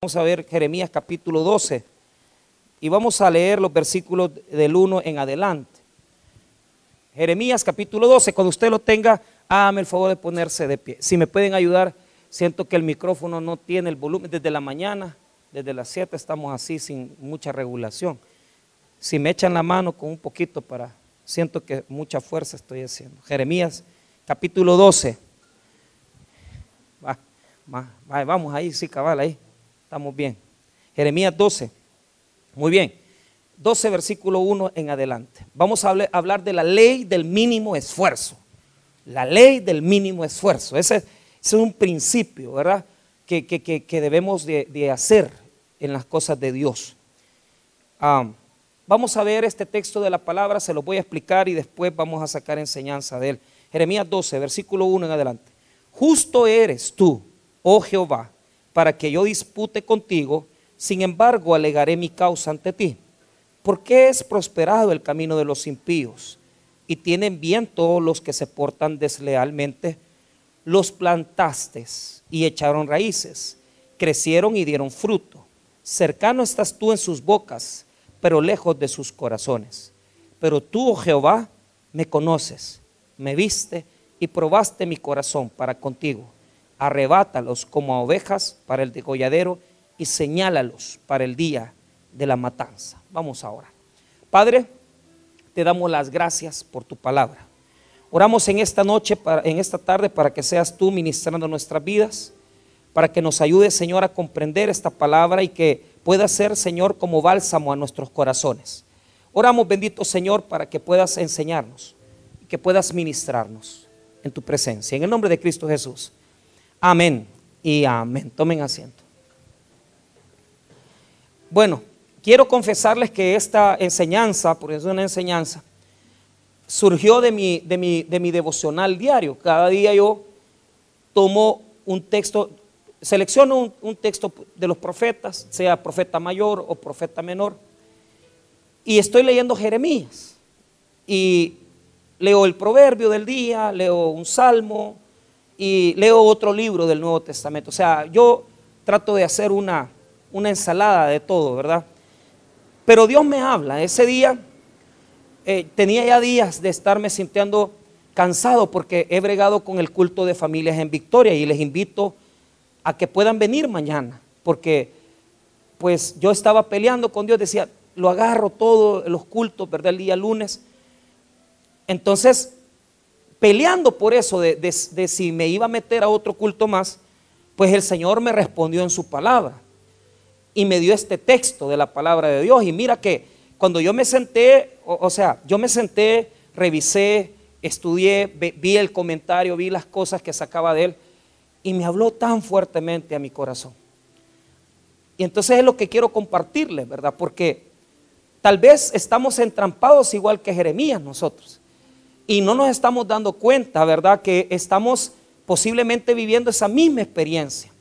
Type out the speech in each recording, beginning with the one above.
Vamos a ver Jeremías capítulo 12 y vamos a leer los versículos del 1 en adelante. Jeremías capítulo 12, cuando usted lo tenga, hágame el favor de ponerse de pie. Si me pueden ayudar, siento que el micrófono no tiene el volumen desde la mañana, desde las 7 estamos así sin mucha regulación. Si me echan la mano con un poquito para, siento que mucha fuerza estoy haciendo. Jeremías capítulo 12. Va, va, va, vamos ahí, sí, cabal, ahí. Estamos bien. Jeremías 12. Muy bien. 12 versículo 1 en adelante. Vamos a hablar de la ley del mínimo esfuerzo. La ley del mínimo esfuerzo. Ese, es un principio, ¿verdad? Que, debemos de, hacer en las cosas de Dios. Ah, vamos a ver este texto de la palabra, se lo voy a explicar y después vamos a sacar enseñanza de él. Jeremías 12, versículo 1 en adelante. Justo eres tú, oh Jehová, para que yo dispute contigo, sin embargo alegaré mi causa ante ti. ¿Por qué es prosperado el camino de los impíos? Y tienen bien todos los que se portan deslealmente. Los plantaste y echaron raíces, crecieron y dieron fruto. Cercano estás tú en sus bocas, pero lejos de sus corazones. Pero tú, oh Jehová, me conoces, me viste y probaste mi corazón para contigo arrebátalos como a ovejas para el degolladero y señálalos para el día de la matanza. Vamos ahora. Padre, te damos las gracias por tu palabra. Oramos en esta noche, en esta tarde, para que seas tú ministrando nuestras vidas, para que nos ayudes, Señor, a comprender esta palabra y que pueda ser, Señor, como bálsamo a nuestros corazones. Oramos, bendito Señor, para que puedas enseñarnos y que puedas ministrarnos en tu presencia. En el nombre de Cristo Jesús. Amén y amén. Tomen asiento. Bueno, quiero confesarles que esta enseñanza, porque es una enseñanza, surgió de mi, de mi, de mi devocional diario. Cada día yo tomo un texto, selecciono un, un, texto de los profetas, sea profeta mayor o profeta menor, y estoy leyendo Jeremías. Y leo el proverbio del día, leo un salmo, y leo otro libro del Nuevo Testamento. O sea, yo trato de hacer una, una ensalada de todo, ¿verdad? Pero Dios me habla. Ese día eh, tenía ya días de estarme sintiendo cansado porque he bregado con el culto de familias en Victoria y les invito a que puedan venir mañana, porque pues yo estaba peleando con Dios, decía, lo agarro todo, los cultos, ¿verdad? El día lunes. Entonces peleando por eso de, si me iba a meter a otro culto más, pues el Señor me respondió en su palabra y me dio este texto de la palabra de Dios. Y mira que cuando yo me senté, o, sea, yo me senté, revisé, estudié, vi el comentario, vi las cosas que sacaba de él y me habló tan fuertemente a mi corazón. Y entonces es lo que quiero compartirles, ¿verdad? Porque tal vez estamos entrampados igual que Jeremías nosotros y no nos estamos dando cuenta, ¿verdad? Que estamos posiblemente viviendo esa misma experiencia.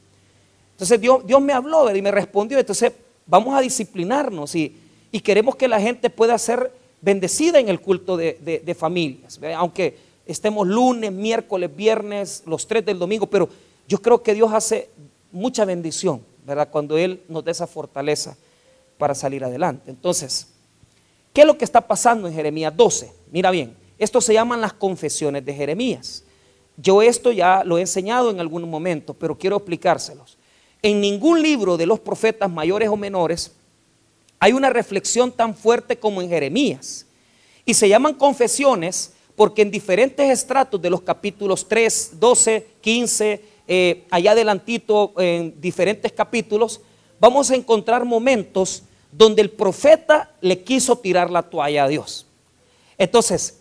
Entonces Dios, me habló y me respondió, entonces vamos a disciplinarnos y, queremos que la gente pueda ser bendecida en el culto de, familias, aunque estemos lunes, miércoles, viernes, los tres del domingo, pero yo creo que Dios hace mucha bendición, ¿verdad? Cuando Él nos da esa fortaleza para salir adelante. Entonces, ¿qué es lo que está pasando en Jeremías 12? Mira bien, esto se llaman las confesiones de Jeremías. Yo esto ya lo he enseñado en algún momento, pero quiero explicárselos. En ningún libro de los profetas mayores o menores hay una reflexión tan fuerte como en Jeremías. Y se llaman confesiones porque en diferentes estratos de los capítulos 3, 12, 15, allá adelantito, en diferentes capítulos, vamos a encontrar momentos donde el profeta le quiso tirar la toalla a Dios. Entonces,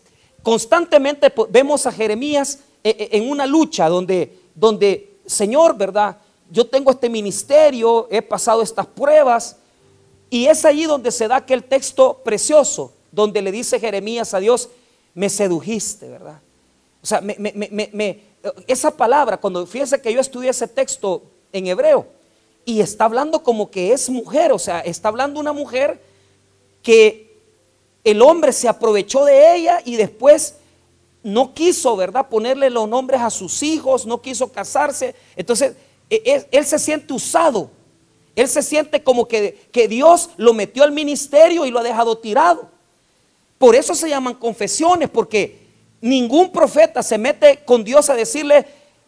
constantemente vemos a Jeremías eh, eh, en una lucha donde, donde, Señor, ¿verdad? Yo tengo este ministerio, he pasado estas pruebas, y es allí donde se da aquel texto precioso, donde le dice Jeremías a Dios, me sedujiste, ¿verdad? O sea, esa palabra, cuando fíjese que yo estudié ese texto en hebreo, y está hablando como que es mujer, o sea, está hablando una mujer que el hombre se aprovechó de ella y después no quiso, ¿verdad?, ponerle los nombres a sus hijos, no quiso casarse. Entonces, e, e, él se siente usado. Él se siente como que, que Dios lo metió al ministerio y lo ha dejado tirado. Por eso se llaman confesiones, porque ningún profeta se mete con Dios a decirle,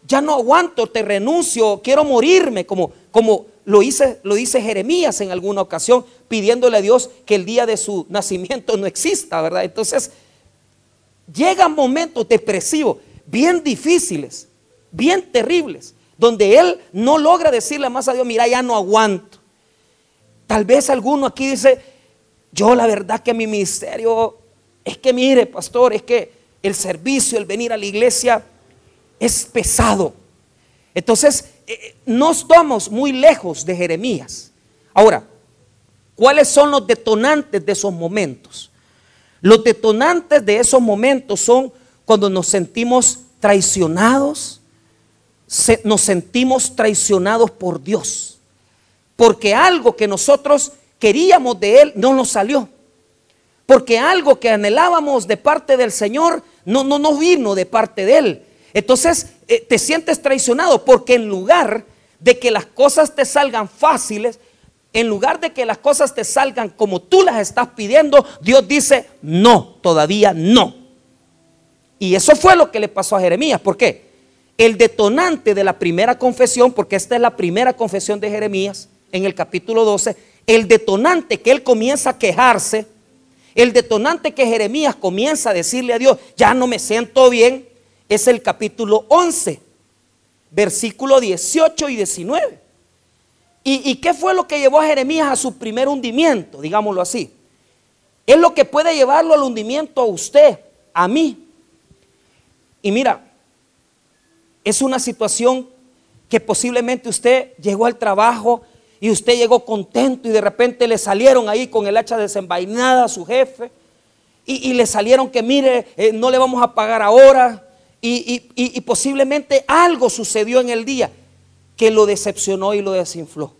ya no aguanto, te renuncio, quiero morirme, como, como lo, dice, lo dice Jeremías en alguna ocasión, pidiéndole a Dios que el día de su nacimiento no exista, ¿verdad? Entonces, llegan momentos depresivos, bien difíciles, bien terribles, donde él no logra decirle más a Dios, mira, ya no aguanto. Tal vez alguno aquí dice, yo la verdad que mi ministerio es que mire, pastor, es que el servicio, el venir a la iglesia es pesado. Entonces, eh, eh, no estamos muy lejos de Jeremías. Ahora, ¿cuáles son los detonantes de esos momentos? Los detonantes de esos momentos son cuando nos sentimos traicionados, nos sentimos traicionados por Dios, porque algo que nosotros queríamos de Él no nos salió, porque algo que anhelábamos de parte del Señor no, no, no vino de parte de Él. Entonces eh, te sientes traicionado porque en lugar de que las cosas te salgan fáciles, en lugar de que las cosas te salgan como tú las estás pidiendo, Dios dice, no, todavía no. Y eso fue lo que le pasó a Jeremías. ¿Por qué? El detonante de la primera confesión, porque esta es la primera confesión de Jeremías en el capítulo 12, el detonante que él comienza a quejarse, el detonante que Jeremías comienza a decirle a Dios, ya no me siento bien, es el capítulo 11, versículo 18 y 19. ¿Y, qué fue lo que llevó a Jeremías a su primer hundimiento? Digámoslo así. Es lo que puede llevarlo al hundimiento a usted, a mí. Y mira, es una situación que posiblemente usted llegó al trabajo y usted llegó contento y de repente le salieron ahí con el hacha desenvainada a su jefe y, le salieron que mire, eh, no le vamos a pagar ahora, y, posiblemente algo sucedió en el día que lo decepcionó y lo desinfló.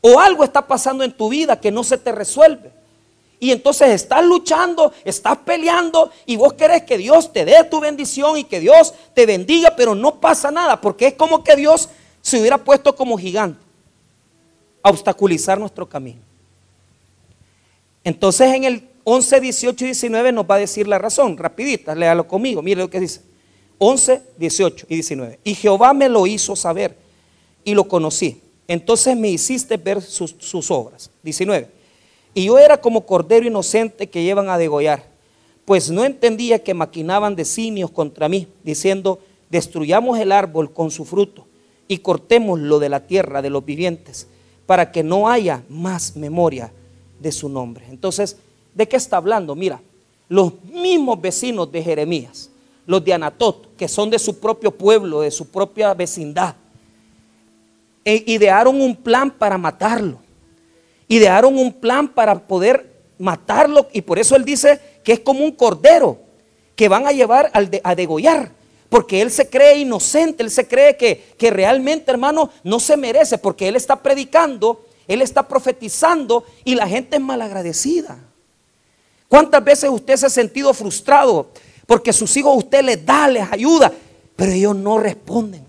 O algo está pasando en tu vida que no se te resuelve. Y entonces estás luchando, estás peleando y vos querés que Dios te dé tu bendición y que Dios te bendiga, pero no pasa nada, porque es como que Dios se hubiera puesto como gigante a obstaculizar nuestro camino. Entonces en el 11, 18 y 19 nos va a decir la razón, rapidita, léalo conmigo, mire lo que dice. 11, 18 y 19. Y Jehová me lo hizo saber y lo conocí. Entonces me hiciste ver sus, obras. 19. Y yo era como cordero inocente que llevan a degollar, pues no entendía que maquinaban designios contra mí, diciendo, destruyamos el árbol con su fruto y cortemos lo de la tierra de los vivientes, para que no haya más memoria de su nombre. Entonces, ¿de qué está hablando? Mira, los mismos vecinos de Jeremías los de Anatot, que son de su propio pueblo, de su propia vecindad, e idearon un plan para matarlo. Idearon un plan para poder matarlo y por eso él dice que es como un cordero que van a llevar a degollar. Porque él se cree inocente, él se cree que, que realmente, hermano, no se merece, porque él está predicando, él está profetizando y la gente es malagradecida. ¿Cuántas veces usted se ha sentido frustrado? Porque sus hijos usted les da, les ayuda, pero ellos no responden.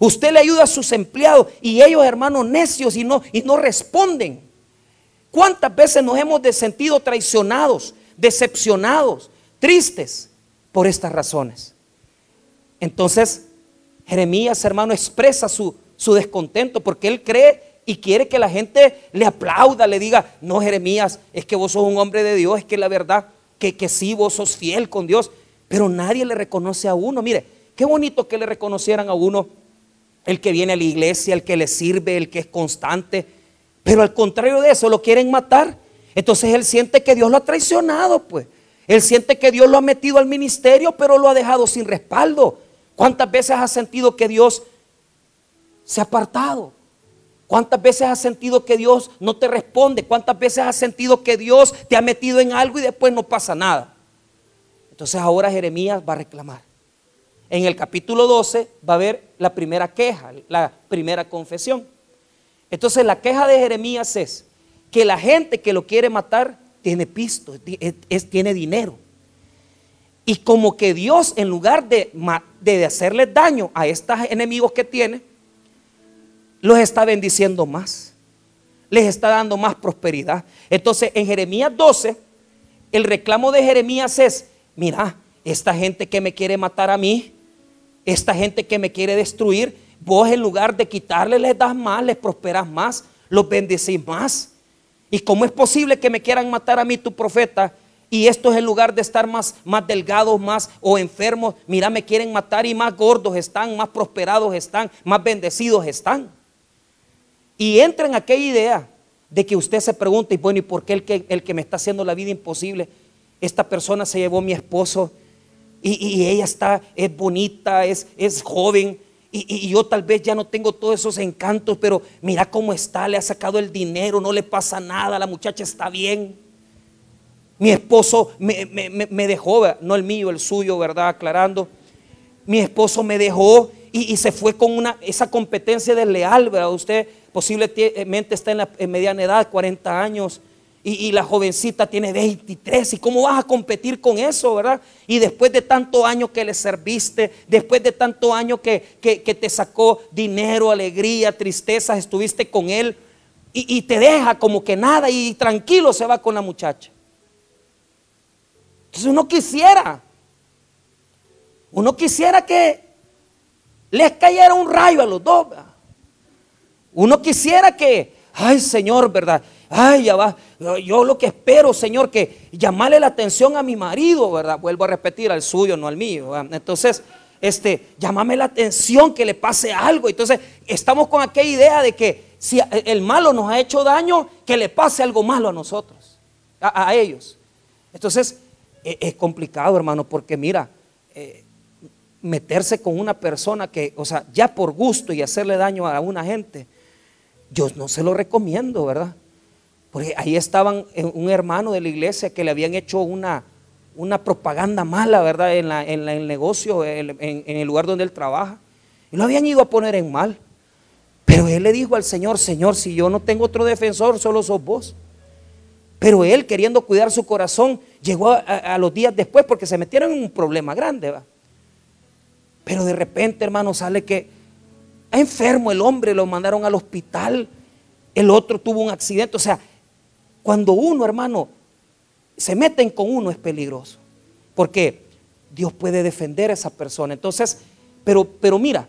Usted le ayuda a sus empleados y ellos, hermanos, necios y no, y no responden. ¿Cuántas veces nos hemos sentido traicionados, decepcionados, tristes por estas razones? Entonces, Jeremías, hermano, expresa su, su descontento porque él cree y quiere que la gente le aplauda, le diga, no, Jeremías, es que vos sos un hombre de Dios, es que la verdad que, que sí, vos sos fiel con Dios, pero nadie le reconoce a uno. Mire, qué bonito que le reconocieran a uno el que viene a la iglesia, el que le sirve, el que es constante, pero al contrario de eso lo quieren matar. Entonces él siente que Dios lo ha traicionado, pues. Él siente que Dios lo ha metido al ministerio, pero lo ha dejado sin respaldo. ¿Cuántas veces has sentido que Dios se ha apartado? ¿Cuántas veces has sentido que Dios no te responde? ¿Cuántas veces has sentido que Dios te ha metido en algo y después no pasa nada? Entonces ahora Jeremías va a reclamar. En el capítulo 12 va a haber la primera queja, la primera confesión. Entonces la queja de Jeremías es que la gente que lo quiere matar tiene pisto, tiene dinero. Y como que Dios, en lugar de, de hacerle daño a estos enemigos que tiene, los está bendiciendo más. Les está dando más prosperidad. Entonces, en Jeremías 12, el reclamo de Jeremías es, mira, esta gente que me quiere matar a mí, esta gente que me quiere destruir, vos en lugar de quitarle les das más, les prosperas más, los bendecís más. ¿Y cómo es posible que me quieran matar a mí, tu profeta? Y esto es en lugar de estar más, más delgados, más o enfermos. Mira, me quieren matar y más gordos están, más prosperados están, más bendecidos están. Y entra en aquella idea de que usted se pregunte, y bueno, ¿y por qué el que, el que me está haciendo la vida imposible? Esta persona se llevó a mi esposo y, ella está, es bonita, es, es joven, y, yo tal vez ya no tengo todos esos encantos, pero mira cómo está, le ha sacado el dinero, no le pasa nada, la muchacha está bien. Mi esposo me, dejó, no el mío, el suyo, ¿verdad? Aclarando. Mi esposo me dejó y, se fue con una, esa competencia desleal, ¿verdad? Usted posiblemente está en la mediana edad, 40 años y, la jovencita tiene 23. ¿Y cómo vas a competir con eso, verdad? Y después de tanto año que le serviste, después de tanto año que, te sacó dinero, alegría, tristeza, estuviste con él y, y te deja como que nada y tranquilo se va con la muchacha. Entonces uno quisiera, uno quisiera que les cayera un rayo a los dos. ¿verdad? Uno quisiera que, ay Señor, ¿verdad? Ay, ya va. Yo lo que espero, Señor, que llamarle la atención a mi marido, ¿verdad? Vuelvo a repetir, al suyo, no al mío. Entonces, este, llámame la atención que le pase algo. Entonces, estamos con aquella idea de que si el malo nos ha hecho daño, que le pase algo malo a nosotros, a, ellos. Entonces, e, es, complicado, hermano, porque mira, eh, meterse con una persona que, o sea, ya por gusto y hacerle daño a una gente, yo no se lo recomiendo, ¿verdad? Porque ahí estaban un hermano de la iglesia que le habían hecho una, una propaganda mala, ¿verdad? En, el negocio, en, el lugar donde él trabaja. Y lo habían ido a poner en mal. Pero él le dijo al Señor, Señor, si yo no tengo otro defensor, solo sos vos. Pero él, queriendo cuidar su corazón, llegó a, los días después porque se metieron en un problema grande. ¿va? Pero de repente, hermano, sale que enfermo el hombre, lo mandaron al hospital. El otro tuvo un accidente. O sea, cuando uno, hermano, se meten con uno es peligroso. Porque Dios puede defender a esa persona. Entonces, pero, pero mira,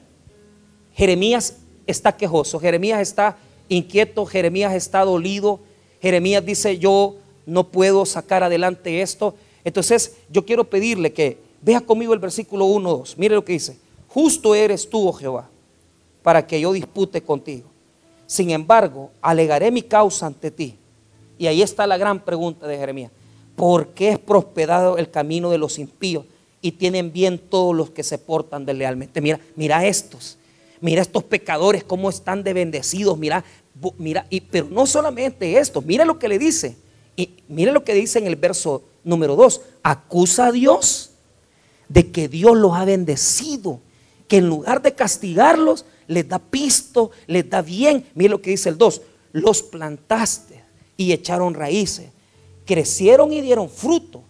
Jeremías está quejoso, Jeremías está inquieto, Jeremías está dolido, Jeremías dice, yo no puedo sacar adelante esto. Entonces, yo quiero pedirle que vea conmigo el versículo 1, 2. Mire lo que dice. Justo eres tú, oh Jehová, para que yo dispute contigo. Sin embargo, alegaré mi causa ante ti y ahí está la gran pregunta de Jeremías. ¿Por qué es prosperado el camino de los impíos y tienen bien todos los que se portan deslealmente? Mira, mira estos, mira estos pecadores cómo están de bendecidos, mira, mira, pero no solamente esto, mira lo que le dice. Y mire lo que dice en el verso número 2. Acusa a Dios de que Dios los ha bendecido, que en lugar de castigarlos, les da pisto, les da bien. Mire lo que dice el 2. Los plantaste y echaron raíces. Crecieron y dieron fruto.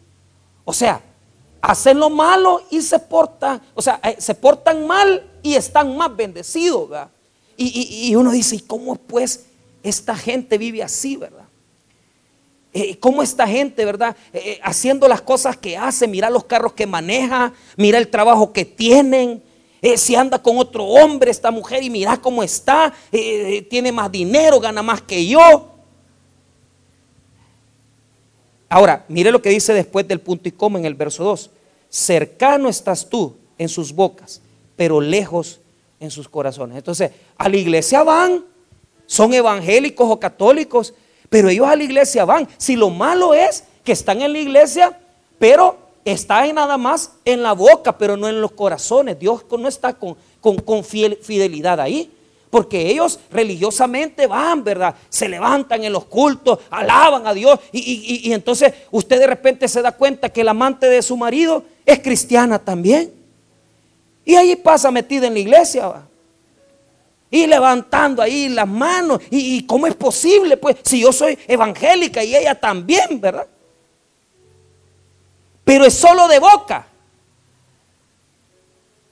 O sea, hacen lo malo y se portan, o sea, eh, se portan mal y están más bendecidos, ¿verdad? Y, uno dice, ¿y cómo pues esta gente vive así, verdad? Eh, ¿Cómo esta gente, verdad? Eh, haciendo las cosas que hace, mira los carros que maneja, mira el trabajo que tienen, si anda con otro hombre esta mujer y mira cómo está, tiene más dinero, gana más que yo. Ahora, mire lo que dice después del punto y coma en el verso 2. Cercano estás tú en sus bocas, pero lejos en sus corazones. Entonces, a la iglesia van, son evangélicos o católicos, pero ellos a la iglesia van. Si lo malo es que están en la iglesia, pero está nada más en la boca, pero no en los corazones. Dios no está con, con fidelidad ahí porque ellos religiosamente van, ¿verdad? Se levantan en los cultos, alaban a Dios y, entonces usted de repente se da cuenta que el amante de su marido es cristiana también. Y ahí pasa metida en la iglesia. Y levantando ahí las manos. ¿Y, ¿Y cómo es posible? Pues si yo soy evangélica y ella también, ¿verdad? Pero es solo de boca.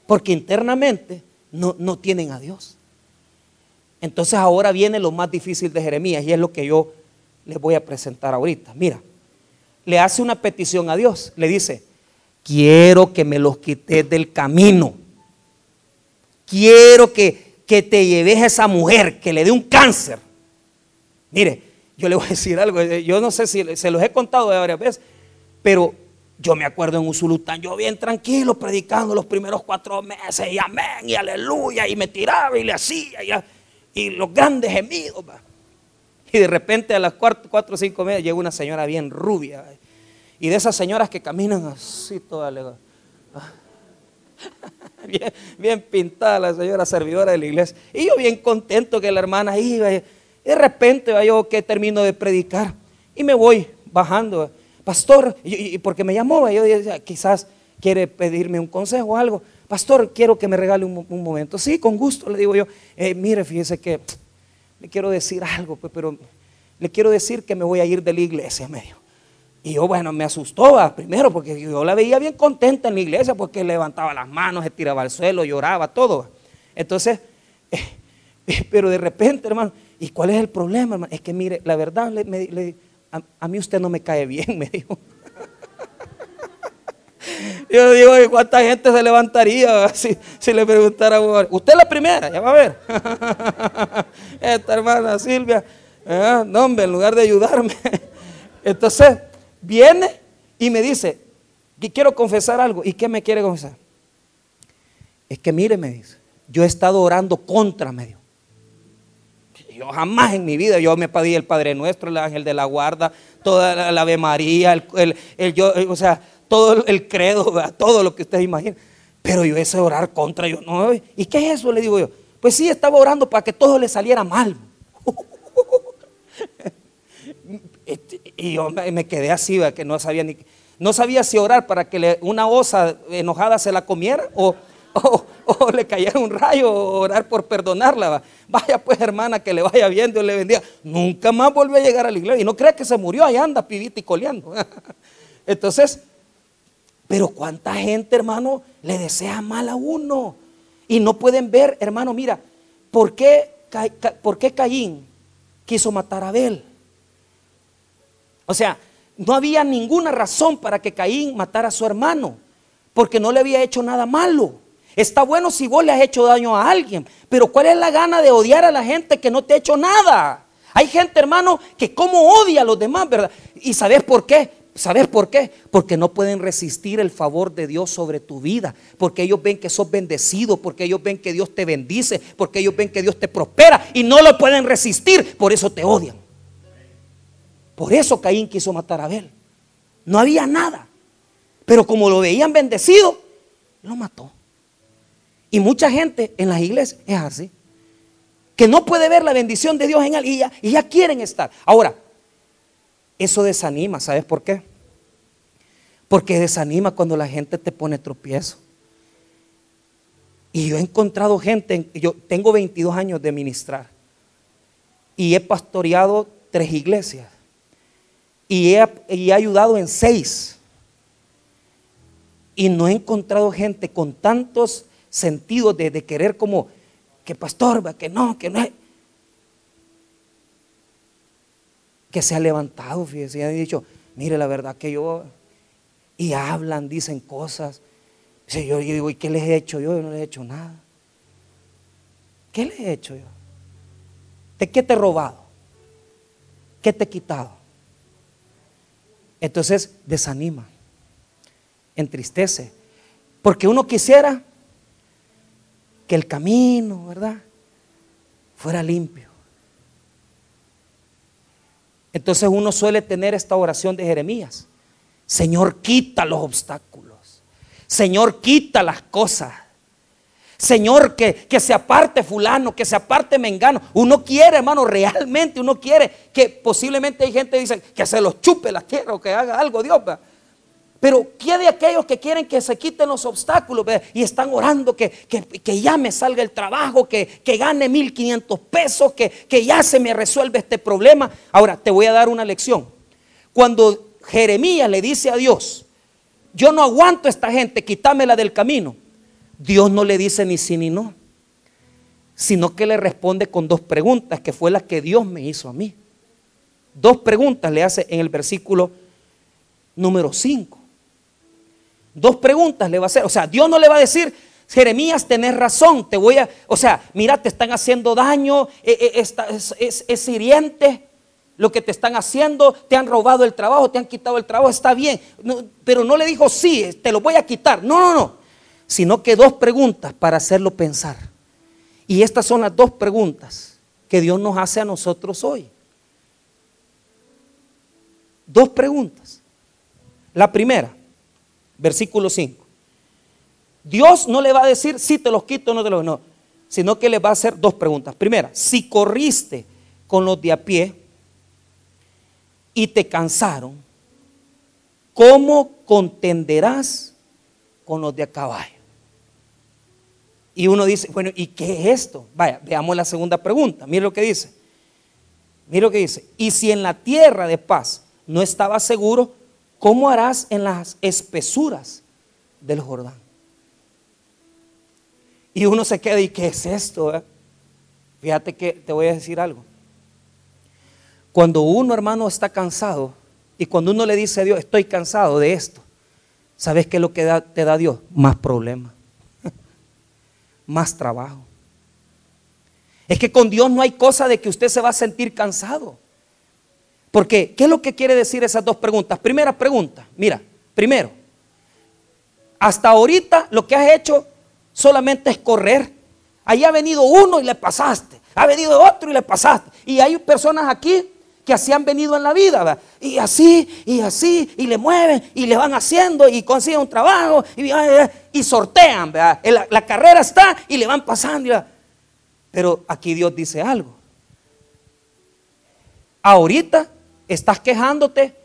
Porque internamente no, no tienen a Dios. Entonces ahora viene lo más difícil de Jeremías y es lo que yo les voy a presentar ahorita. Mira, le hace una petición a Dios. Le dice, quiero que me los quites del camino. Quiero que, que te lleves a esa mujer, que le dé un cáncer. Mire, yo le voy a decir algo. Yo no sé si se los he contado varias veces, pero yo me acuerdo en Usulután, yo bien tranquilo predicando los primeros cuatro meses, y amén, y aleluya, y me tiraba y le hacía, y, los grandes gemidos. Y de repente a las cuatro, o cinco meses llega una señora bien rubia, y de esas señoras que caminan así toda bien, bien pintada la señora servidora de la iglesia. Y yo bien contento que la hermana iba, y de repente yo que termino de predicar, y me voy bajando pastor, y, porque me llamó, yo decía, quizás quiere pedirme un consejo o algo. Pastor, quiero que me regale un, momento. Sí, con gusto, le digo yo. Eh, mire, fíjese que le quiero decir algo, pues, pero le quiero decir que me voy a ir de la iglesia, medio. Y yo, bueno, me asustó primero porque yo la veía bien contenta en la iglesia porque levantaba las manos, se tiraba al suelo, lloraba, todo. Entonces, pero de repente, hermano, ¿y cuál es el problema, hermano? Es que mire, la verdad, le, a, mí usted no me cae bien, me dijo. Yo digo, ¿cuánta gente se levantaría si, le preguntara a Usted es la primera, ya va a ver. Esta hermana Silvia, ¿eh? no hombre, en lugar de ayudarme. Entonces, viene y me dice, quiero confesar algo. ¿Y qué me quiere confesar? Es que mire, me dice, yo he estado orando contra medio. Yo jamás en mi vida, yo me pedí el Padre Nuestro, el ángel de la guarda, toda la, Ave María, el, yo, o sea, todo el credo, todo lo que ustedes imaginen. Pero yo ese orar contra, yo no, ¿y qué es eso? Le digo yo. Pues sí, estaba orando para que todo le saliera mal. Este, y yo me quedé así, que no sabía ni, no sabía si orar para que una osa enojada se la comiera o, o, le cayera un rayo o orar por perdonarla. Vaya pues hermana, que le vaya bien, Dios le bendiga. Nunca más volvió a llegar a la iglesia. Y no crea que se murió, ahí anda pibita y coleando. Entonces, pero cuánta gente, hermano, le desea mal a uno. Y no pueden ver, hermano, mira, ¿por qué, ¿por qué Caín quiso matar a Abel? O sea, no había ninguna razón para que Caín matara a su hermano, porque no le había hecho nada malo. Está bueno si vos le has hecho daño a alguien, pero ¿cuál es la gana de odiar a la gente que no te ha hecho nada? Hay gente, hermano, que como odia a los demás, ¿verdad? ¿Y sabes por qué? ¿Sabes por qué? Porque no pueden resistir el favor de Dios sobre tu vida, porque ellos ven que sos bendecido, porque ellos ven que Dios te bendice, porque ellos ven que Dios te prospera y no lo pueden resistir, por eso te odian. Por eso Caín quiso matar a Abel. No había nada, pero como lo veían bendecido, lo mató. Y mucha gente en las iglesias es así. Que no puede ver la bendición de Dios en él y ya, y ya quieren estar. Ahora, eso desanima, ¿sabes por qué? Porque desanima cuando la gente te pone tropiezo. Y yo he encontrado gente, yo tengo 22 años de ministrar y he pastoreado tres iglesias y he, y he ayudado en seis. Y no he encontrado gente con tantos sentido de, querer como que pastor, que no, que no Que se ha levantado, fíjese, y ha dicho, mire la verdad que yo, y hablan, dicen cosas. yo, yo digo, ¿y qué les he hecho yo? Yo no les he hecho nada. ¿Qué les he hecho yo? ¿De qué te he robado? ¿Qué te he quitado? Entonces desanima, entristece. Porque uno quisiera que el camino, ¿verdad? Fuera limpio. Entonces uno suele tener esta oración de Jeremías. Señor, quita los obstáculos. Señor, quita las cosas. Señor, que, que, se aparte fulano, que se aparte mengano. Uno quiere, hermano, realmente uno quiere que posiblemente hay gente que dice que se los chupe la tierra o que haga algo Dios. Pero ¿qué de aquellos que quieren que se quiten los obstáculos y están orando que, ya me salga el trabajo, que, que gane 1500 pesos, que, que ya se me resuelve este problema? Ahora, te voy a dar una lección. Cuando Jeremías le dice a Dios, yo no aguanto a esta gente, quítamela del camino. Dios no le dice ni sí ni no. sino que le responde con dos preguntas, que fue la que Dios me hizo a mí. Dos preguntas le hace en el versículo número 5. Dos preguntas le va a hacer. O sea, Dios no le va a decir, Jeremías, tenés razón, te voy a, o sea, mira, te están haciendo daño, eh, eh, es, es, hiriente lo que te están haciendo, te han robado el trabajo, te han quitado el trabajo, está bien, pero no le dijo, sí, te lo voy a quitar. No, no, no, sino que dos preguntas para hacerlo pensar. Y estas son las dos preguntas que Dios nos hace a nosotros hoy. Dos preguntas. La primera, versículo 5. Dios no le va a decir si te los quito o no te los no, sino que le va a hacer dos preguntas. Primera, si corriste con los de a pie y te cansaron, ¿cómo contenderás con los de a caballo? Y uno dice, bueno, ¿y qué es esto? Vaya, veamos la segunda pregunta. Mire lo que dice. Mire lo que dice. Y si en la tierra de paz no estabas seguro, ¿cómo harás en las espesuras del Jordán? Y uno se queda, ¿y qué es esto? Eh? Fíjate que te voy a decir algo. Cuando uno, hermano, está cansado y cuando uno le dice a Dios, estoy cansado de esto, ¿sabes qué es lo que te da Dios? Más problemas, más trabajo. Es que con Dios no hay cosa de que usted se va a sentir cansado. Porque, ¿qué es lo que quiere decir esas dos preguntas? Primera pregunta, mira, primero, hasta ahorita lo que has hecho solamente es correr. Ahí ha venido uno y le pasaste, ha venido otro y le pasaste. Y hay personas aquí que así han venido en la vida, y así, y así, y le mueven, y le van haciendo, y consiguen un trabajo, y, sortean, La, la, carrera está, y le van pasando. Pero aquí Dios dice algo. Ahorita estás quejándote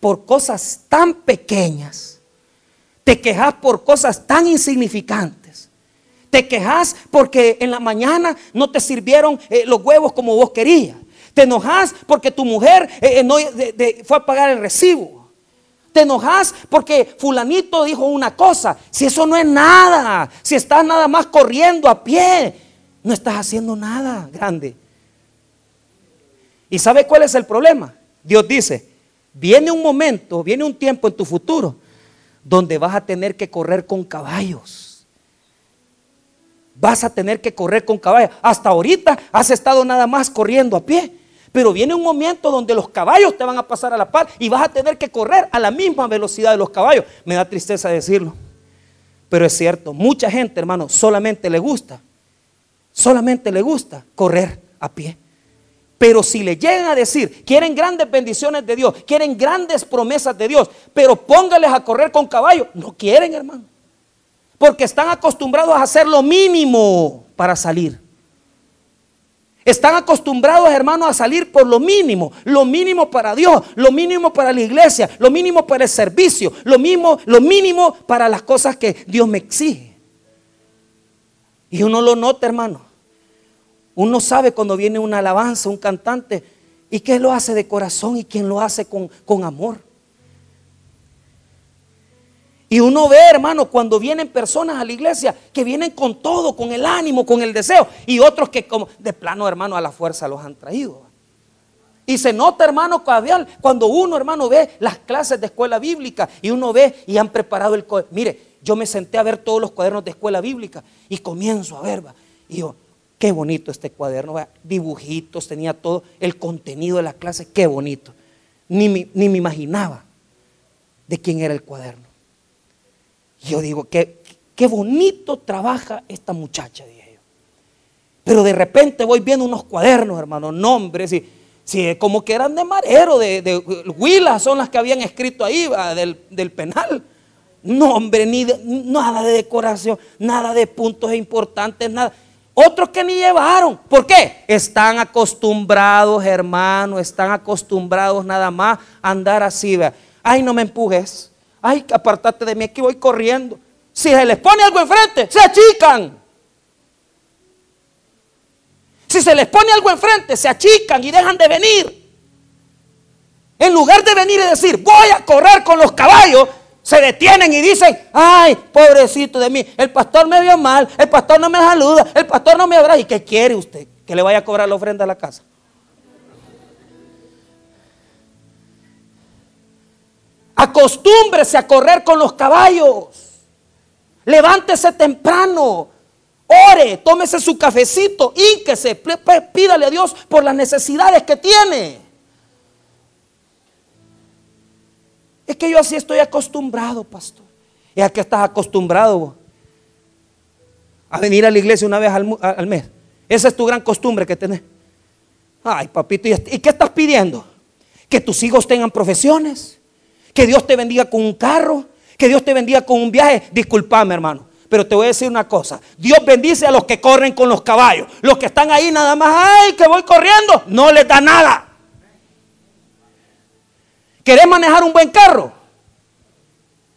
por cosas tan pequeñas. Te quejas por cosas tan insignificantes. Te quejas porque en la mañana no te sirvieron eh, los huevos como vos querías. Te enojas porque tu mujer eh, eh, no, fue a pagar el recibo. Te enojas porque fulanito dijo una cosa. Si eso no es nada, si estás nada más corriendo a pie, no estás haciendo nada grande. ¿Y sabe cuál es el problema? Dios dice, viene un momento, viene un tiempo en tu futuro donde vas a tener que correr con caballos. Vas a tener que correr con caballos. Hasta ahorita has estado nada más corriendo a pie. Pero viene un momento donde los caballos te van a pasar a la par y vas a tener que correr a la misma velocidad de los caballos. Me da tristeza decirlo. Pero es cierto, mucha gente, hermano, solamente le gusta, solamente le gusta correr a pie. Pero si le llegan a decir, quieren grandes bendiciones de Dios, quieren grandes promesas de Dios, pero póngales a correr con caballo, no quieren, hermano. Porque están acostumbrados a hacer lo mínimo para salir. Están acostumbrados, hermanos, a salir por lo mínimo, lo mínimo para Dios, lo mínimo para la iglesia, lo mínimo para el servicio, lo mínimo, lo mínimo para las cosas que Dios me exige. Y uno lo nota, hermano. Uno sabe cuando viene una alabanza, un cantante, y qué lo hace de corazón y quién lo hace con, con amor. Y uno ve, hermano, cuando vienen personas a la iglesia que vienen con todo, con el ánimo, con el deseo, y otros que como de plano, hermano, a la fuerza los han traído. Y se nota, hermano, cuando uno, hermano, ve las clases de escuela bíblica y uno ve y han preparado el... Mire, yo me senté a ver todos los cuadernos de escuela bíblica y comienzo a ver, y yo, Qué bonito este cuaderno, dibujitos, tenía todo el contenido de la clase, qué bonito. Ni, ni me imaginaba de quién era el cuaderno. Yo digo, qué, qué bonito trabaja esta muchacha, dije yo. Pero de repente voy viendo unos cuadernos, hermano, nombres, y si como que eran de marero, de, de huilas son las que habían escrito ahí, del, del penal. No, hombre, ni nada de decoración, nada de puntos importantes, nada. Otros que ni llevaron. ¿Por qué? Están acostumbrados, hermano, están acostumbrados nada más a andar así. Ay, no me empujes. Ay, apartate de mí, aquí voy corriendo. Si se les pone algo enfrente, se achican. Si se les pone algo enfrente, se achican y dejan de venir. En lugar de venir y decir, voy a correr con los caballos, Se detienen y dicen, ay, pobrecito de mí, el pastor me vio mal, el pastor no me saluda, el pastor no me abraza. ¿Y qué quiere usted? Que le vaya a cobrar la ofrenda a la casa. Acostúmbrese a correr con los caballos. Levántese temprano. Ore, tómese su cafecito, ínquese, pídale a Dios por las necesidades que tiene. Es que yo así estoy acostumbrado, pastor. ¿Y a qué estás acostumbrado A venir a la iglesia una vez al, mes. Esa es tu gran costumbre que tenés. Ay, papito, ¿y qué estás pidiendo? Que tus hijos tengan profesiones. Que Dios te bendiga con un carro. Que Dios te bendiga con un viaje. Disculpame, hermano. Pero te voy a decir una cosa. Dios bendice a los que corren con los caballos. Los que están ahí nada más, ay, que voy corriendo. No les da nada. ¿Querés manejar un buen carro?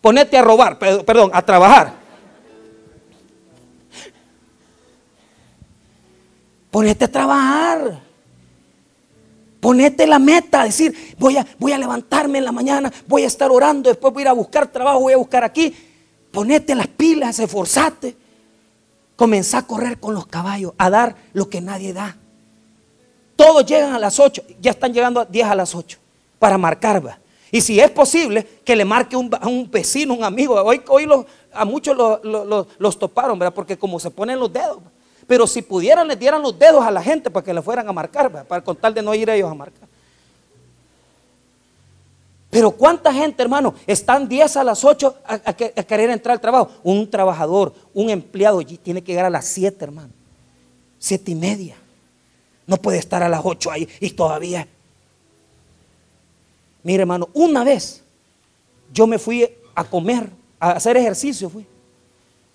Ponete a robar, perdón, a trabajar. Ponete a trabajar. Ponete la meta, decir, voy a, voy a levantarme en la mañana, voy a estar orando, después voy a ir a buscar trabajo, voy a buscar aquí. Ponete las pilas, esforzate. Comenzá a correr con los caballos, a dar lo que nadie da. Todos llegan a las 8, ya están llegando a 10 a las 8 para marcar. Y si es posible, que le marque un, a un vecino, un amigo. Hoy, hoy a muchos los toparon, ¿verdad? Porque como se ponen los dedos. Pero si pudieran, le dieran los dedos a la gente para que le fueran a marcar, para con tal de no ir ellos a marcar. Pero ¿cuánta gente, hermano, están 10 a las 8 a, querer entrar al trabajo? Un trabajador, un empleado tiene que llegar a las 7, hermano. 7 y media. No puede estar a las 8 ahí y todavía. Mire, hermano, una vez yo me fui a comer, a hacer ejercicio, fui.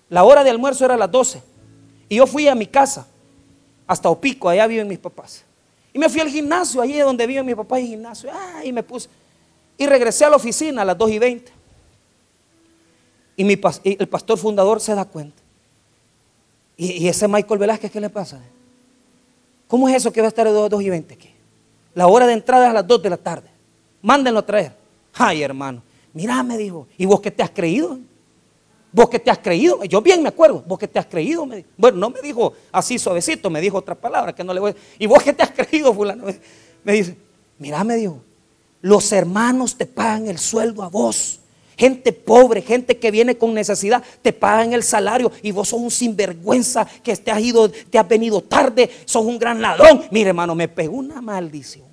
La hora de almuerzo era a las 12. Y yo fui a mi casa, hasta Opico, allá viven mis papás. Y me fui al gimnasio, allí donde viven mis papás y gimnasio. Ah, y me puse. Y regresé a la oficina a las 2 y 20. Y, el pastor fundador se da cuenta. Y, ese Michael Velázquez, ¿qué le pasa? ¿Cómo es eso que va a estar a 2, y 20 aquí? La hora de entrada es a las 2 de la tarde. Mándenlo a traer. Ay, hermano. Mira, me dijo. ¿Y vos qué te has creído? ¿Vos que te has creído? Yo bien me acuerdo. ¿Vos que te has creído? Bueno, no me dijo así suavecito, me dijo otra palabra que no le voy a ¿Y vos que te has creído, fulano? Me dice, mira, me dijo, los hermanos te pagan el sueldo a vos. Gente pobre, gente que viene con necesidad, te pagan el salario y vos sos un sinvergüenza que te has ido, te has venido tarde, sos un gran ladrón. Mire, hermano, me pegó una maldición.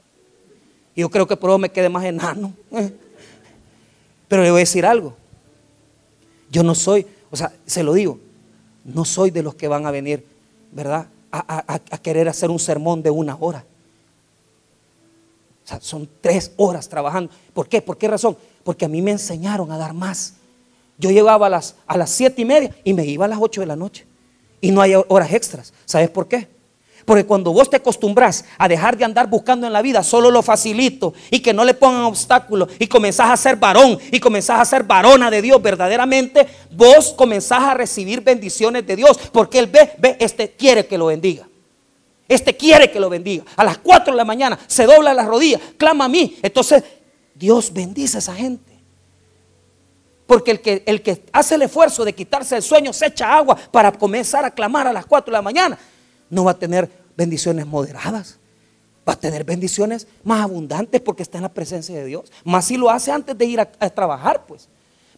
Yo creo que por eso me quedé más enano. Pero le voy a decir algo. Yo no soy, o sea, se lo digo, no soy de los que van a venir, ¿verdad? A, querer hacer un sermón de una hora. O sea, son tres horas trabajando. ¿Por qué? ¿Por qué razón? Porque a mí me enseñaron a dar más. Yo llegaba a las, a las siete y media y me iba a las ocho de la noche. Y no hay horas extras. ¿Sabes por qué? Porque cuando vos te acostumbras a dejar de andar buscando en la vida solo lo facilito y que no le pongan obstáculos y comenzás a ser varón y comenzás a ser varona de Dios verdaderamente, vos comenzás a recibir bendiciones de Dios porque Él ve, ve, este quiere que lo bendiga. Este quiere que lo bendiga. A las 4 de la mañana se dobla las rodillas, clama a mí. Entonces, Dios bendice a esa gente. Porque el que, el que hace el esfuerzo de quitarse el sueño se echa agua para comenzar a clamar a las 4 de la mañana no va a tener bendiciones moderadas. Va a tener bendiciones más abundantes porque está en la presencia de Dios. Más si lo hace antes de ir a, trabajar, pues.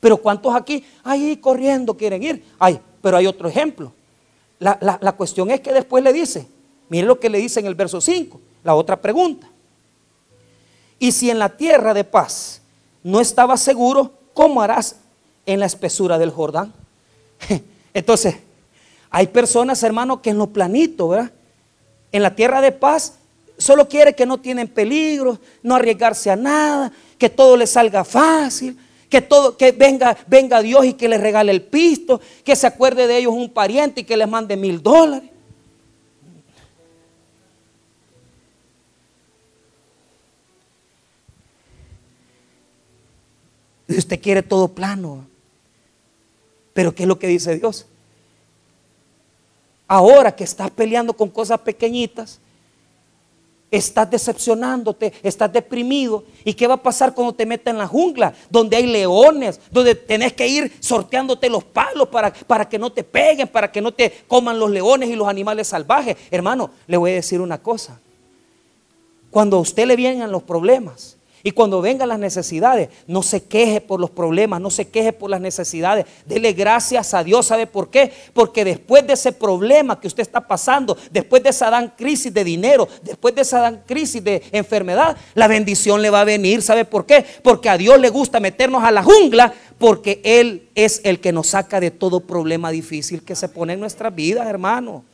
Pero ¿cuántos aquí, ahí corriendo quieren ir? Ay, pero hay otro ejemplo. La, la cuestión es que después le dice, mire lo que le dice en el verso 5, la otra pregunta. Y si en la tierra de paz no estaba seguro, ¿cómo harás en la espesura del Jordán? Entonces, hay personas, hermano, que en lo planito, ¿verdad? En la tierra de paz, solo quiere que no tienen peligro, no arriesgarse a nada, que todo le salga fácil, que todo, que venga, venga Dios y que les regale el pisto, que se acuerde de ellos un pariente y que les mande mil dólares. Usted quiere todo plano. Pero ¿qué es lo que dice Dios? Ahora que estás peleando con cosas pequeñitas, estás decepcionándote, estás deprimido. ¿Y qué va a pasar cuando te metas en la jungla? Donde hay leones, donde tenés que ir sorteándote los palos para, para que no te peguen, para que no te coman los leones y los animales salvajes. Hermano, le voy a decir una cosa. Cuando a usted le vienen los problemas, y cuando vengan las necesidades, no se queje por los problemas, no se queje por las necesidades. Dele gracias a Dios. ¿Sabe por qué? Porque después de ese problema que usted está pasando, después de esa gran crisis de dinero, después de esa gran crisis de enfermedad, la bendición le va a venir. ¿Sabe por qué? Porque a Dios le gusta meternos a la jungla porque Él es el que nos saca de todo problema difícil que se pone en nuestras vidas, hermano.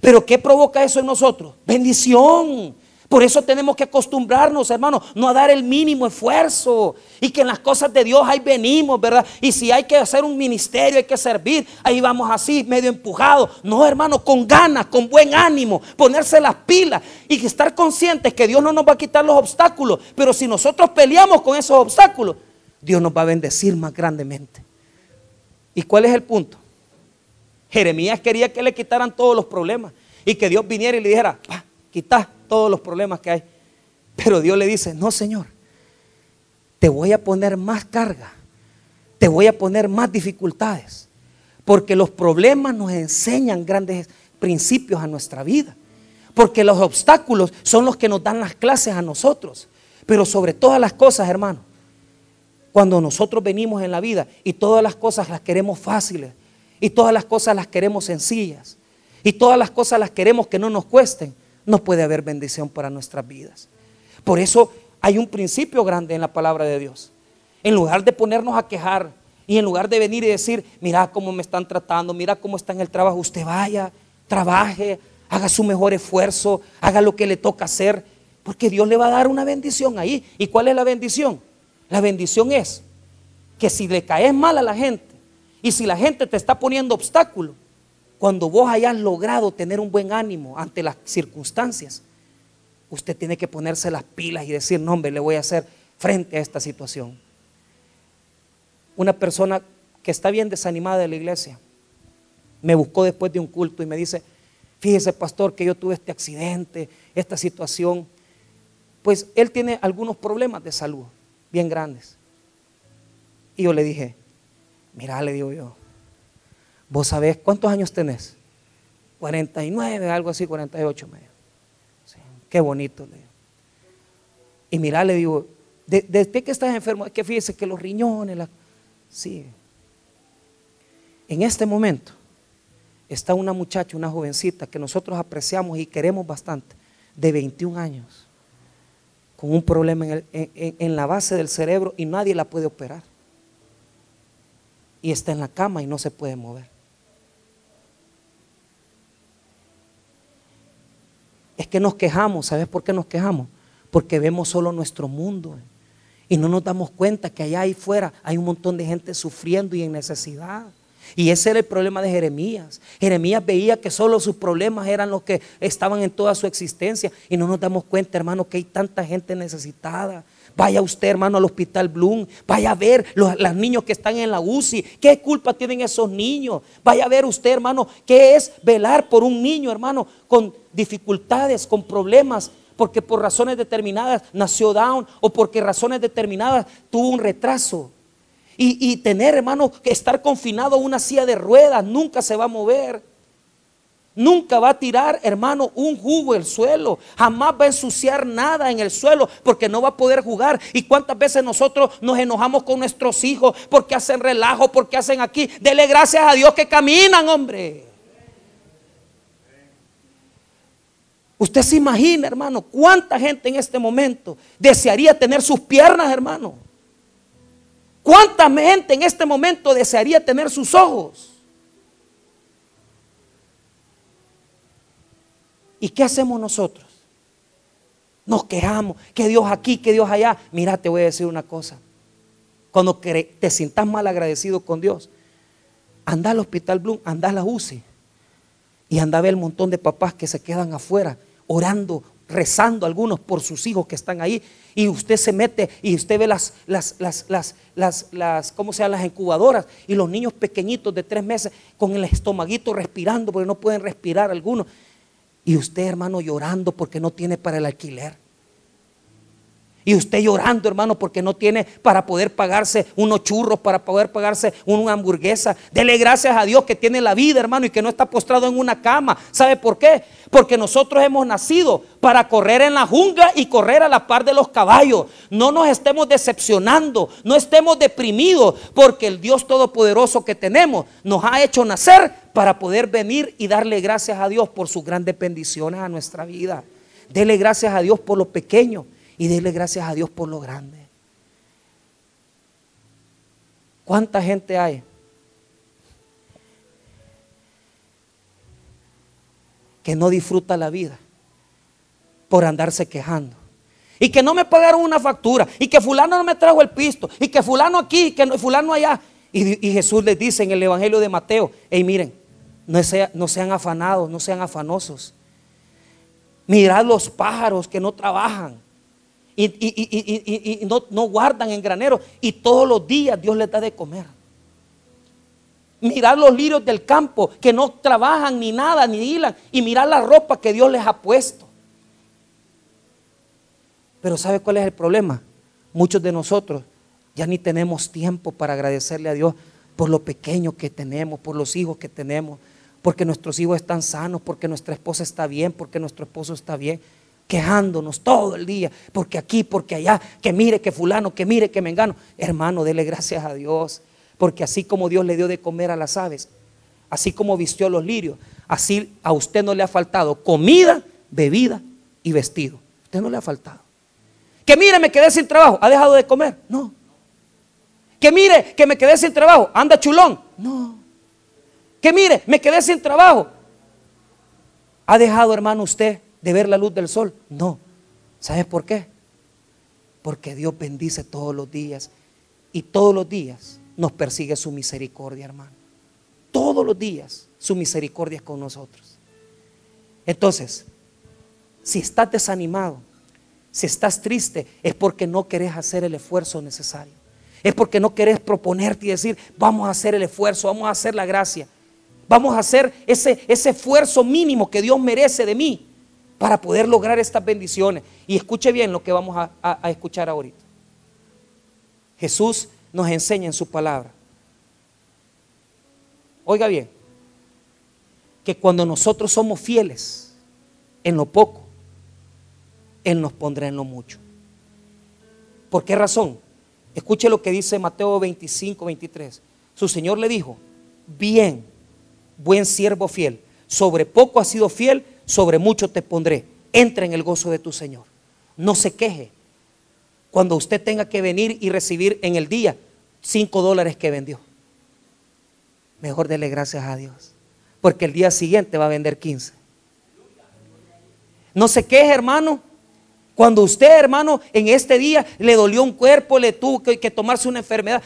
Pero ¿qué provoca eso en nosotros? Bendición. Por eso tenemos que acostumbrarnos, hermano, no a dar el mínimo esfuerzo. Y que en las cosas de Dios ahí venimos, ¿verdad? Y si hay que hacer un ministerio, hay que servir, ahí vamos así, medio empujados. No, hermano, con ganas, con buen ánimo, ponerse las pilas y estar conscientes que Dios no nos va a quitar los obstáculos. Pero si nosotros peleamos con esos obstáculos, Dios nos va a bendecir más grandemente. ¿Y cuál es el punto? Jeremías quería que le quitaran todos los problemas y que Dios viniera y le dijera, quita todos los problemas que hay. Pero Dios le dice, no Señor, te voy a poner más carga, te voy a poner más dificultades, porque los problemas nos enseñan grandes principios a nuestra vida, porque los obstáculos son los que nos dan las clases a nosotros, pero sobre todas las cosas, hermano, cuando nosotros venimos en la vida y todas las cosas las queremos fáciles, y todas las cosas las queremos sencillas, y todas las cosas las queremos que no nos cuesten, no puede haber bendición para nuestras vidas. Por eso hay un principio grande en la palabra de Dios. En lugar de ponernos a quejar y en lugar de venir y decir, mira cómo me están tratando, mira cómo está en el trabajo, usted vaya, trabaje, haga su mejor esfuerzo, haga lo que le toca hacer, porque Dios le va a dar una bendición ahí. ¿Y cuál es la bendición? La bendición es que si le caes mal a la gente y si la gente te está poniendo obstáculos, cuando vos hayas logrado tener un buen ánimo ante las circunstancias, usted tiene que ponerse las pilas y decir, no hombre, le voy a hacer frente a esta situación. Una persona que está bien desanimada de la iglesia me buscó después de un culto y me dice, fíjese pastor que yo tuve este accidente, esta situación. Pues él tiene algunos problemas de salud bien grandes. Y yo le dije, mira, le digo yo, Vos sabés cuántos años tenés? 49, algo así, 48 medio. qué bonito. Le Y mira, le digo, desde que estás enfermo, es que fíjese que los riñones, sí. En este momento está una muchacha, una jovencita que nosotros apreciamos y queremos bastante, de 21 años, con un problema en la base del cerebro y nadie la puede operar. Y está en la cama y no se puede mover. Es que nos quejamos, ¿sabes por qué nos quejamos? Porque vemos solo nuestro mundo y no nos damos cuenta que allá ahí fuera hay un montón de gente sufriendo y en necesidad. Y ese era el problema de Jeremías. Jeremías veía que solo sus problemas eran los que estaban en toda su existencia y no nos damos cuenta, hermano, que hay tanta gente necesitada. Vaya usted, hermano, al hospital Bloom. Vaya a ver los, niños que están en la UCI. ¿Qué culpa tienen esos niños? Vaya a ver usted, hermano, qué es velar por un niño, hermano, con dificultades, con problemas, porque por razones determinadas nació down o porque razones determinadas tuvo un retraso. Y, y tener, hermano, que estar confinado a una silla de ruedas, nunca se va a mover. Nunca va a tirar, hermano, un jugo el suelo. Jamás va a ensuciar nada en el suelo porque no va a poder jugar. ¿Y cuántas veces nosotros nos enojamos con nuestros hijos porque hacen relajo, porque hacen aquí? Dele gracias a Dios que caminan, hombre. Usted se imagina, hermano, cuánta gente en este momento desearía tener sus piernas, hermano. ¿Cuánta gente en este momento desearía tener sus ojos? ¿Y qué hacemos nosotros? Nos quejamos, que Dios aquí, que Dios allá. Mira, te voy a decir una cosa. Cuando te sientas mal agradecido con Dios, anda al hospital Bloom, anda a la UCI y anda a ver el montón de papás que se quedan afuera orando, rezando algunos por sus hijos que están ahí. Y usted se mete y usted ve las, las, las, las, las, ¿cómo? Las incubadoras y los niños pequeñitos de tres meses con el estomaguito respirando porque no pueden respirar algunos. Y usted, hermano, llorando porque no tiene para el alquiler. Y usted llorando, hermano, porque no tiene para poder pagarse unos churros, para poder pagarse una hamburguesa. Dele gracias a Dios que tiene la vida, hermano, y que no está postrado en una cama. ¿Sabe por qué? Porque nosotros hemos nacido para correr en la jungla y correr a la par de los caballos. No nos estemos decepcionando, no estemos deprimidos, porque el Dios Todopoderoso que tenemos nos ha hecho nacer para poder venir y darle gracias a Dios por sus grandes bendiciones a nuestra vida. Dele gracias a Dios por lo pequeño y dele gracias a Dios por lo grande. ¿Cuánta gente hay? que no disfruta la vida por andarse quejando. Y que no me pagaron una factura. Y que fulano no me trajo el pisto. Y que fulano aquí, que fulano allá. Y, Jesús les dice en el Evangelio de Mateo, hey miren, no, no sean afanados, no sean afanosos. Mirad los pájaros que no trabajan y, no, no, guardan en granero y todos los días Dios les da de comer. Mirad los lirios del campo que no trabajan ni nada, ni hilan, y mirad la ropa que Dios les ha puesto. Pero ¿sabe cuál es el problema? Muchos de nosotros ya ni tenemos tiempo para agradecerle a Dios por lo pequeño que tenemos, por los hijos que tenemos, porque nuestros hijos están sanos, porque nuestra esposa está bien, porque nuestro esposo está bien quejándonos todo el día, porque aquí, porque allá, que mire que fulano, que mire que me engano. Hermano, dele gracias a Dios, porque así como Dios le dio de comer a las aves, así como vistió a los lirios, así a usted no le ha faltado comida, bebida y vestido. Usted no le ha faltado. Que mire, me quedé sin trabajo, ¿ha dejado de comer? No. Que mire, que me quedé sin trabajo, anda chulón. No. Que mire, me quedé sin trabajo. ¿Ha dejado, hermano, usted de ver la luz del sol. No. ¿Sabes por qué? Porque Dios bendice todos los días y todos los días nos persigue su misericordia, hermano. Todos los días su misericordia es con nosotros. Entonces, si estás desanimado, si estás triste, es porque no querés hacer el esfuerzo necesario. Es porque no querés proponerte y decir, vamos a hacer el esfuerzo, vamos a hacer la gracia. Vamos a hacer ese, ese esfuerzo mínimo que Dios merece de mí para poder lograr estas bendiciones. Y escuche bien lo que vamos a, escuchar ahorita. Jesús nos enseña en su palabra. Oiga bien, que cuando nosotros somos fieles en lo poco, Él nos pondrá en lo mucho. ¿Por qué razón? Escuche lo que dice Mateo 25, 23. Su Señor le dijo, bien, buen siervo fiel, sobre poco has sido fiel, sobre mucho te pondré. Entra en el gozo de tu Señor. No se queje. Cuando usted tenga que venir y recibir en el día cinco dólares que vendió. Mejor dele gracias a Dios. Porque el día siguiente va a vender 15. No se queje, hermano. Cuando usted, hermano, en este día le dolió un cuerpo, le tuvo que, tomarse una enfermedad,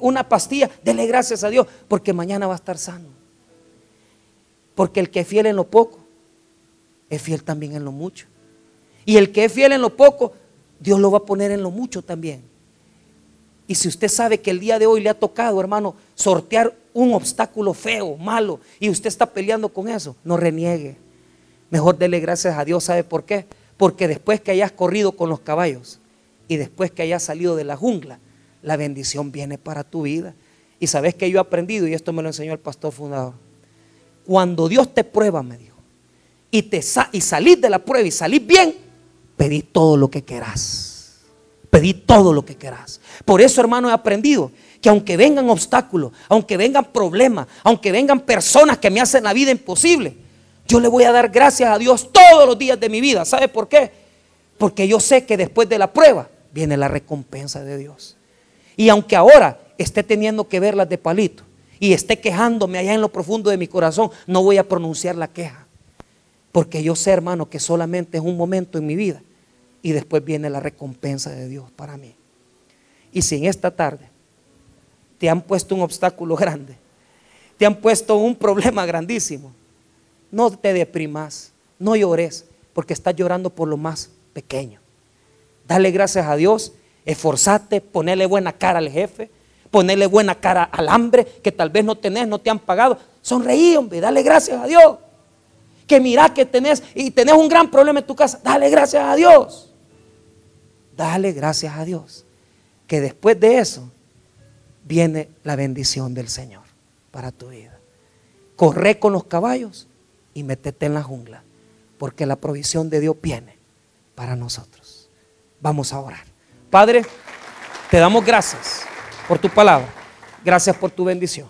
una pastilla, dele gracias a Dios, porque mañana va a estar sano. Porque el que es fiel en lo poco, es fiel también en lo mucho. Y el que es fiel en lo poco, Dios lo va a poner en lo mucho también. Y si usted sabe que el día de hoy le ha tocado, hermano, sortear un obstáculo feo, malo, y usted está peleando con eso, no reniegue. Mejor dele gracias a Dios. ¿Sabe por qué? Porque después que hayas corrido con los caballos y después que hayas salido de la jungla, la bendición viene para tu vida. Y sabes que yo he aprendido, y esto me lo enseñó el pastor fundador. Cuando Dios te prueba, me dijo y, te salís de la prueba y salís bien, pedí todo lo que querás. Pedí todo lo que querás. Por eso, hermano, he aprendido que aunque vengan obstáculos, aunque vengan problemas, aunque vengan personas que me hacen la vida imposible, yo le voy a dar gracias a Dios todos los días de mi vida. ¿Sabe por qué? Porque yo sé que después de la prueba viene la recompensa de Dios. Y aunque ahora esté teniendo que verlas de palito y esté quejándome allá en lo profundo de mi corazón, no voy a pronunciar la queja. Porque yo sé, hermano, que solamente es un momento en mi vida y después viene la recompensa de Dios para mí. Y si en esta tarde te han puesto un obstáculo grande, te han puesto un problema grandísimo, no te deprimas, no llores, porque estás llorando por lo más pequeño. Dale gracias a Dios, esforzate, ponele buena cara al jefe, ponele buena cara al hambre que tal vez no tenés, no te han pagado. Sonreí, hombre, dale gracias a Dios que mira que tenés y tenés un gran problema en tu casa, dale gracias a Dios. Dale gracias a Dios. Que después de eso viene la bendición del Señor para tu vida. Corre con los caballos y métete en la jungla, porque la provisión de Dios viene para nosotros. Vamos a orar. Padre, te damos gracias por tu palabra. Gracias por tu bendición.